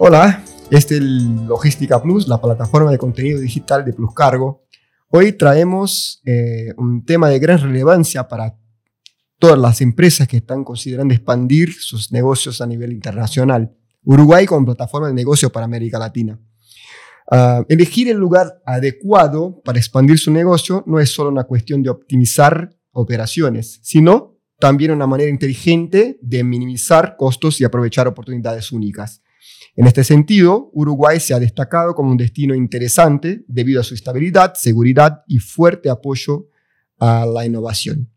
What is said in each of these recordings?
Hola, este es Logística Plus, la plataforma de contenido digital de Plus Cargo. Hoy traemos eh, un tema de gran relevancia para todas las empresas que están considerando expandir sus negocios a nivel internacional. Uruguay como plataforma de negocio para América Latina. Ah, elegir el lugar adecuado para expandir su negocio no es solo una cuestión de optimizar operaciones, sino también una manera inteligente de minimizar costos y aprovechar oportunidades únicas. En este sentido, Uruguay se ha destacado como un destino interesante debido a su estabilidad, seguridad y fuerte apoyo a la innovación.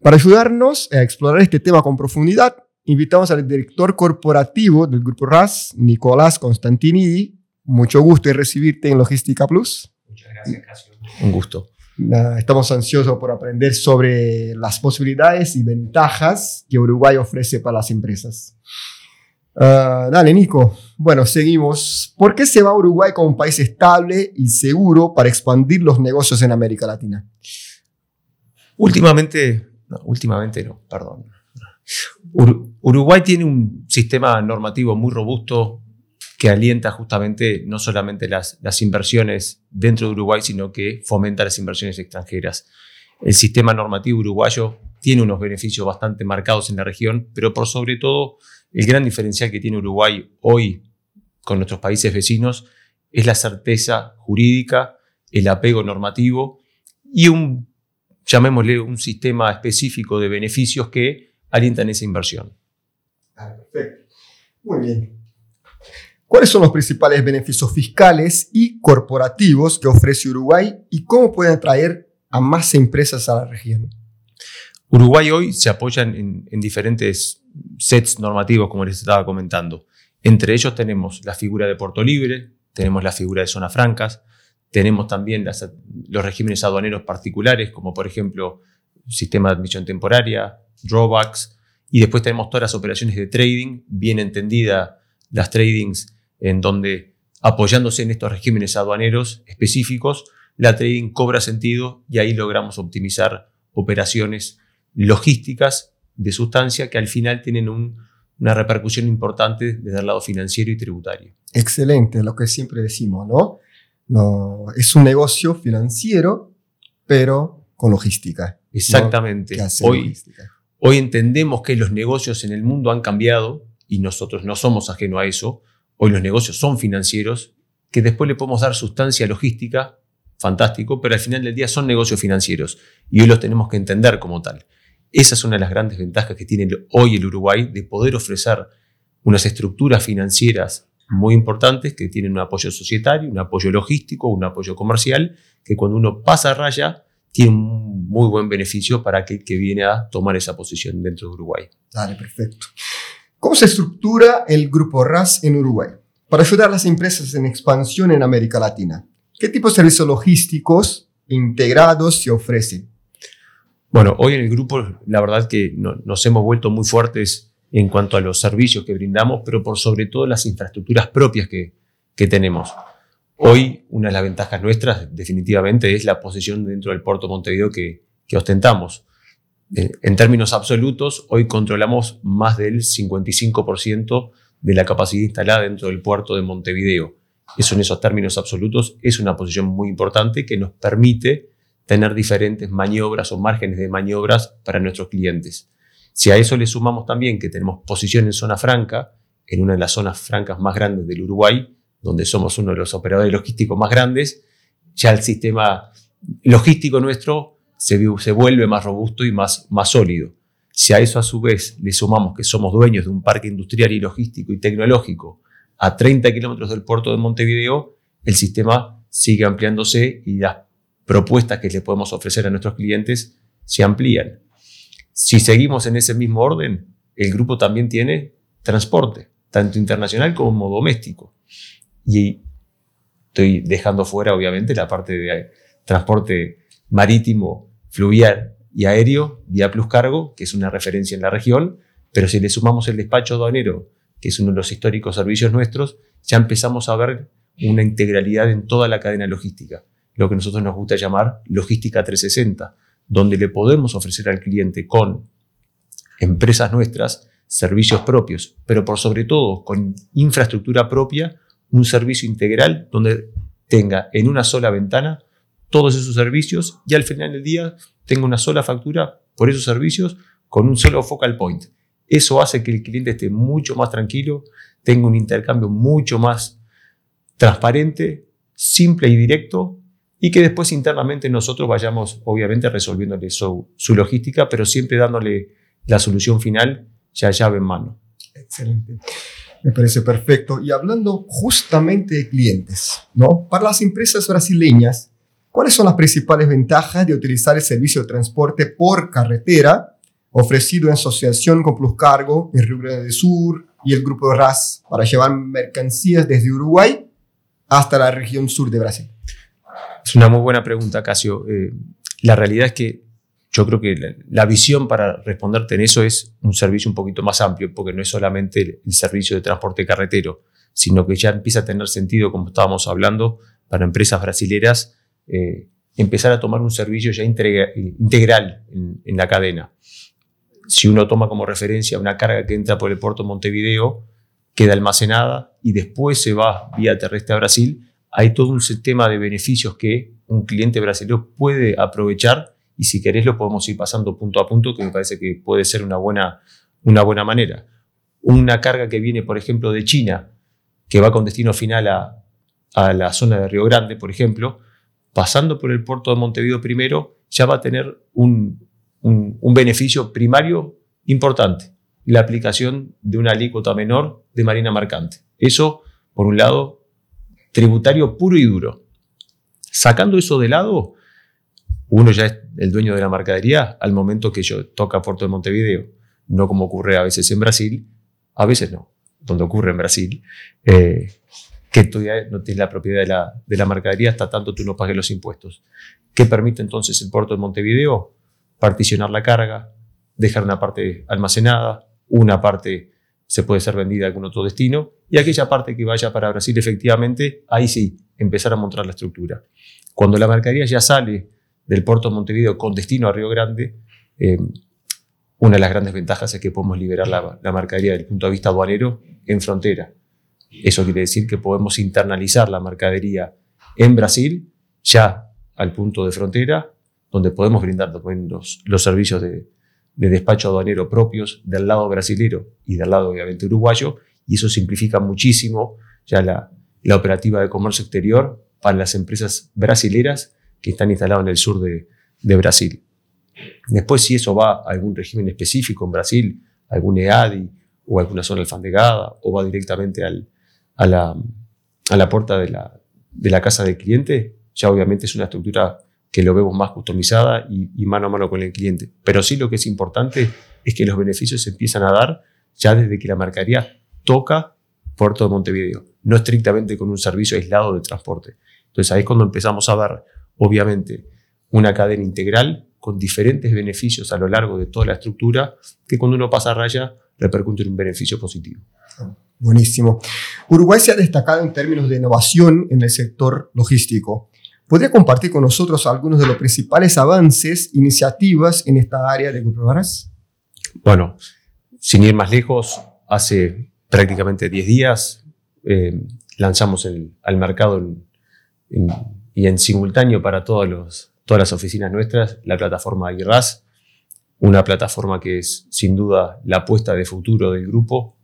Para ayudarnos a explorar este tema con profundidad, invitamos al director corporativo del Grupo RAS, Nicolás Constantini. Mucho gusto de recibirte en Logística Plus. Muchas gracias, Casio. Un gusto. Estamos ansiosos por aprender sobre las posibilidades y ventajas que Uruguay ofrece para las empresas. Ah, dale, Nico. Bueno, seguimos. ¿Por qué se va Uruguay como un país estable y seguro para expandir los negocios en América Latina? Últimamente, no, últimamente no, perdón. Uruguay tiene un sistema normativo muy robusto que alienta justamente no solamente las inversiones dentro de Uruguay, sino que fomenta las inversiones extranjeras. El sistema normativo uruguayo tiene unos beneficios bastante marcados en la región, pero por sobre todo el gran diferencial que tiene Uruguay hoy con nuestros países vecinos es la certeza jurídica, el apego normativo y un, llamémosle, un sistema específico de beneficios que alientan esa inversión. Ah, perfecto. Muy bien. ¿Cuáles son los principales beneficios fiscales y corporativos que ofrece Uruguay y cómo pueden atraer a más empresas a la región? Uruguay hoy se apoya en, en diferentes sets normativos, como les estaba comentando. Entre ellos tenemos la figura de Puerto Libre, tenemos la figura de zonas francas, tenemos también los regímenes aduaneros particulares, como por ejemplo sistema de admisión temporaria, drawbacks, y después tenemos todas las operaciones de trading, bien entendida las tradings en donde apoyándose en estos regímenes aduaneros específicos, la trading cobra sentido y ahí logramos optimizar operaciones logísticas de sustancia que al final tienen una repercusión importante desde el lado financiero y tributario. Excelente, lo que siempre decimos, ¿no? no es un negocio financiero, pero con logística. Exactamente. Hoy, hoy entendemos que los negocios en el mundo han cambiado y nosotros no somos ajenos a eso. Hoy los negocios son financieros, que después le podemos dar sustancia logística, fantástico, pero al final del día son negocios financieros y hoy los tenemos que entender como tal. Esa es una de las grandes ventajas que tiene hoy el Uruguay de poder ofrecer unas estructuras financieras muy importantes que tienen un apoyo societario, un apoyo logístico, un apoyo comercial, que cuando uno pasa a raya tiene un muy buen beneficio para aquel que viene a tomar esa posición dentro de Uruguay. Dale, perfecto. ¿Cómo se estructura el grupo RAS en Uruguay? Para ayudar a las empresas en expansión en América Latina, ¿qué tipo de servicios logísticos integrados se ofrecen? Bueno, hoy en el grupo la verdad que nos hemos vuelto muy fuertes en cuanto a los servicios que brindamos, pero por sobre todo las infraestructuras propias que, tenemos. Hoy una de las ventajas nuestras definitivamente es la posición dentro del puerto Montevideo que, que ostentamos. Eh, en términos absolutos, hoy controlamos más del 55% de la capacidad instalada dentro del puerto de Montevideo. Eso en esos términos absolutos es una posición muy importante que nos permite tener diferentes maniobras o márgenes de maniobras para nuestros clientes. Si a eso le sumamos también que tenemos posición en zona franca, en una de las zonas francas más grandes del Uruguay, donde somos uno de los operadores logísticos más grandes, ya el sistema logístico nuestro se, vuelve más robusto y más, más sólido. Si a eso a su vez le sumamos que somos dueños de un parque industrial y logístico y tecnológico a 30 kilómetros del puerto de Montevideo, el sistema sigue ampliándose y las propuestas que le podemos ofrecer a nuestros clientes se amplían. Si seguimos en ese mismo orden, el grupo también tiene transporte, tanto internacional como doméstico. Y estoy dejando fuera, obviamente, la parte de transporte marítimo, fluvial y aéreo, vía Plus Cargo, que es una referencia en la región, pero si le sumamos el despacho aduanero, que es uno de los históricos servicios nuestros, ya empezamos a ver una integralidad en toda la cadena logística lo que nosotros nos gusta llamar logística 360, donde le podemos ofrecer al cliente con empresas nuestras servicios propios, pero por sobre todo con infraestructura propia, un servicio integral donde tenga en una sola ventana todos esos servicios y al final del día tenga una sola factura por esos servicios con un solo focal point. Eso hace que el cliente esté mucho más tranquilo, tenga un intercambio mucho más transparente, simple y directo y que después internamente nosotros vayamos obviamente resolviéndole su, su logística, pero siempre dándole la solución final ya llave en mano. Excelente. Me parece perfecto. Y hablando justamente de clientes, ¿no? Para las empresas brasileñas, ¿cuáles son las principales ventajas de utilizar el servicio de transporte por carretera ofrecido en asociación con Pluscargo en Río Grande del Sur y el grupo RAS para llevar mercancías desde Uruguay hasta la región sur de Brasil? Es una muy buena pregunta, Casio. Eh, la realidad es que yo creo que la, visión para responderte en eso es un servicio un poquito más amplio, porque no es solamente el, servicio de transporte carretero, sino que ya empieza a tener sentido, como estábamos hablando, para empresas brasileras, eh, empezar a tomar un servicio ya integral en, la cadena. Si uno toma como referencia una carga que entra por el puerto de Montevideo, queda almacenada y después se va vía terrestre a Brasil, hay todo un sistema de beneficios que un cliente brasileño puede aprovechar y si querés lo podemos ir pasando punto a punto, que me parece que puede ser una buena, una buena manera. Una carga que viene, por ejemplo, de China, que va con destino final a, la zona de Río Grande, por ejemplo, pasando por el puerto de Montevideo primero, ya va a tener un, un beneficio primario importante, la aplicación de una alícuota menor de marina marcante. Eso, por un lado, tributario puro y duro. Sacando eso de lado, uno ya es el dueño de la mercadería al momento que yo toca Puerto de Montevideo, no como ocurre a veces en Brasil, a veces no, donde ocurre en Brasil, eh, que tú ya no tienes la propiedad de la, de la mercadería hasta tanto tú no pagues los impuestos. ¿Qué permite entonces el puerto de Montevideo? Particionar la carga, dejar una parte almacenada, una parte se puede ser vendida a algún otro destino, y aquella parte que vaya para Brasil efectivamente, ahí sí, empezar a montar la estructura. Cuando la mercadería ya sale del puerto de Montevideo con destino a Río Grande, eh, una de las grandes ventajas es que podemos liberar la, la, mercadería desde el punto de vista aduanero en frontera. Eso quiere decir que podemos internalizar la mercadería en Brasil, ya al punto de frontera, donde podemos brindar los, los servicios de, de, despacho aduanero propios del lado brasilero y del lado obviamente uruguayo, y eso simplifica muchísimo ya la, la operativa de comercio exterior para las empresas brasileras que están instalados en el sur de, Brasil. Después, si eso va a algún régimen específico en Brasil, algún EADI o alguna zona alfandegada, o va directamente a, la, puerta de la, casa del cliente, ya obviamente es una estructura que lo vemos más customizada y, y, mano a mano con el cliente. Pero sí lo que es importante es que los beneficios se empiezan a dar ya desde que la mercadería toca Puerto de Montevideo, no estrictamente con un servicio aislado de transporte. Entonces ahí es cuando empezamos a ver obviamente una cadena integral con diferentes beneficios a lo largo de toda la estructura que cuando uno pasa a raya repercute en un beneficio positivo. Buenísimo. Uruguay se ha destacado en términos de innovación en el sector logístico. ¿Podría compartir con nosotros algunos de los principales avances, iniciativas en esta área de Grupo Bueno, sin ir más lejos, hace prácticamente 10 días eh, lanzamos al mercado y en simultáneo para todas las oficinas nuestras la plataforma IRAS, una plataforma que es sin duda la apuesta de futuro del grupo,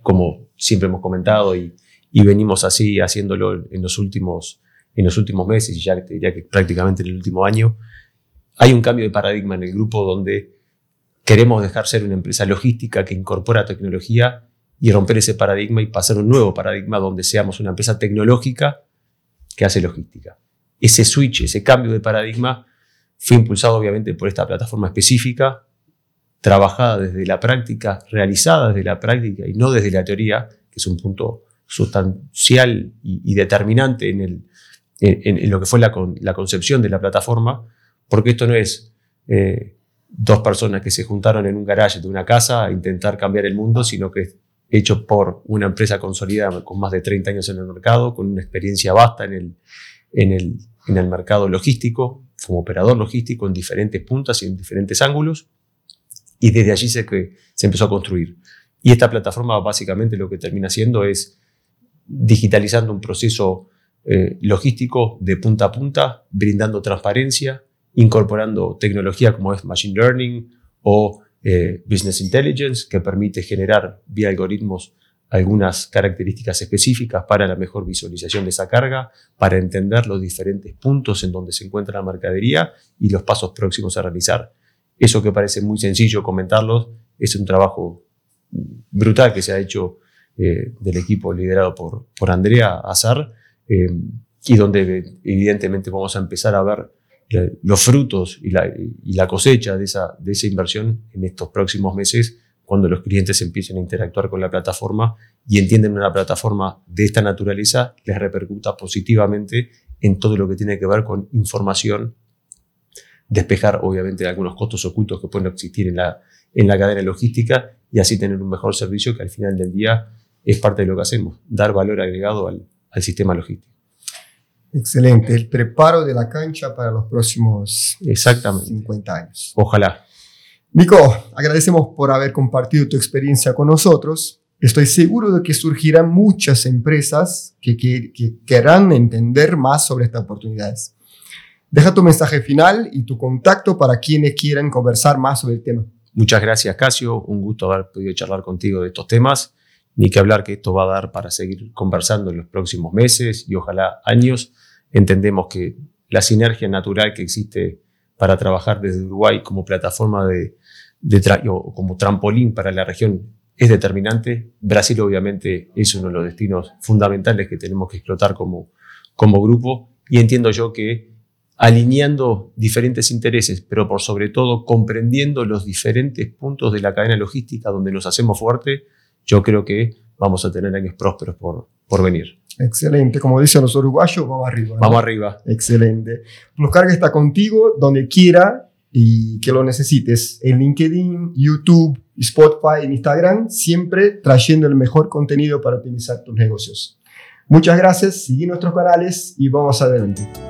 como siempre hemos comentado y, y venimos así haciéndolo en los últimos, en los últimos meses y ya, ya que prácticamente en el último año. Hay un cambio de paradigma en el grupo donde queremos dejar ser una empresa logística que incorpora tecnología y romper ese paradigma y pasar a un nuevo paradigma donde seamos una empresa tecnológica que hace logística. Ese switch, ese cambio de paradigma fue impulsado obviamente por esta plataforma específica, trabajada desde la práctica, realizada desde la práctica y no desde la teoría, que es un punto sustancial y, determinante en, el, en, lo que fue la, la, concepción de la plataforma, porque esto no es eh, dos personas que se juntaron en un garaje de una casa a intentar cambiar el mundo, sino que es hecho por una empresa consolidada con más de 30 años en el mercado, con una experiencia vasta en el, en el, en el mercado logístico, como operador logístico en diferentes puntas y en diferentes ángulos, Y desde allí se, que se empezó a construir. Y esta plataforma básicamente lo que termina haciendo es digitalizando un proceso eh, logístico de punta a punta, brindando transparencia, incorporando tecnología como es Machine Learning o eh, Business Intelligence, que permite generar vía algoritmos algunas características específicas para la mejor visualización de esa carga, para entender los diferentes puntos en donde se encuentra la mercadería y los pasos próximos a realizar. Eso que parece muy sencillo comentarlo es un trabajo brutal que se ha hecho eh, del equipo liderado por, por Andrea Azar eh, y donde evidentemente vamos a empezar a ver eh, los frutos y la, y la cosecha de esa, de esa inversión en estos próximos meses cuando los clientes empiecen a interactuar con la plataforma y entienden una plataforma de esta naturaleza, les repercuta positivamente en todo lo que tiene que ver con información, despejar obviamente algunos costos ocultos que pueden existir en la, en la cadena logística y así tener un mejor servicio que al final del día es parte de lo que hacemos, dar valor agregado al, al sistema logístico. Excelente, el preparo de la cancha para los próximos Exactamente. 50 años. Ojalá. Nico, agradecemos por haber compartido tu experiencia con nosotros. Estoy seguro de que surgirán muchas empresas que, que, que querrán entender más sobre estas oportunidades. Deja tu mensaje final y tu contacto para quienes quieran conversar más sobre el tema. Muchas gracias, Casio. Un gusto haber podido charlar contigo de estos temas. Ni que hablar que esto va a dar para seguir conversando en los próximos meses y ojalá años. Entendemos que la sinergia natural que existe para trabajar desde Uruguay como plataforma de, de o como trampolín para la región es determinante. Brasil obviamente es uno de los destinos fundamentales que tenemos que explotar como, como grupo y entiendo yo que alineando diferentes intereses, pero por sobre todo comprendiendo los diferentes puntos de la cadena logística donde nos hacemos fuerte, yo creo que vamos a tener años prósperos por, por venir. Excelente, como dicen los uruguayos, vamos arriba. ¿no? Vamos arriba. Excelente. Pluscarga está contigo donde quiera y que lo necesites. En LinkedIn, YouTube, Spotify, en Instagram, siempre trayendo el mejor contenido para optimizar tus negocios. Muchas gracias, sigue nuestros canales y vamos adelante.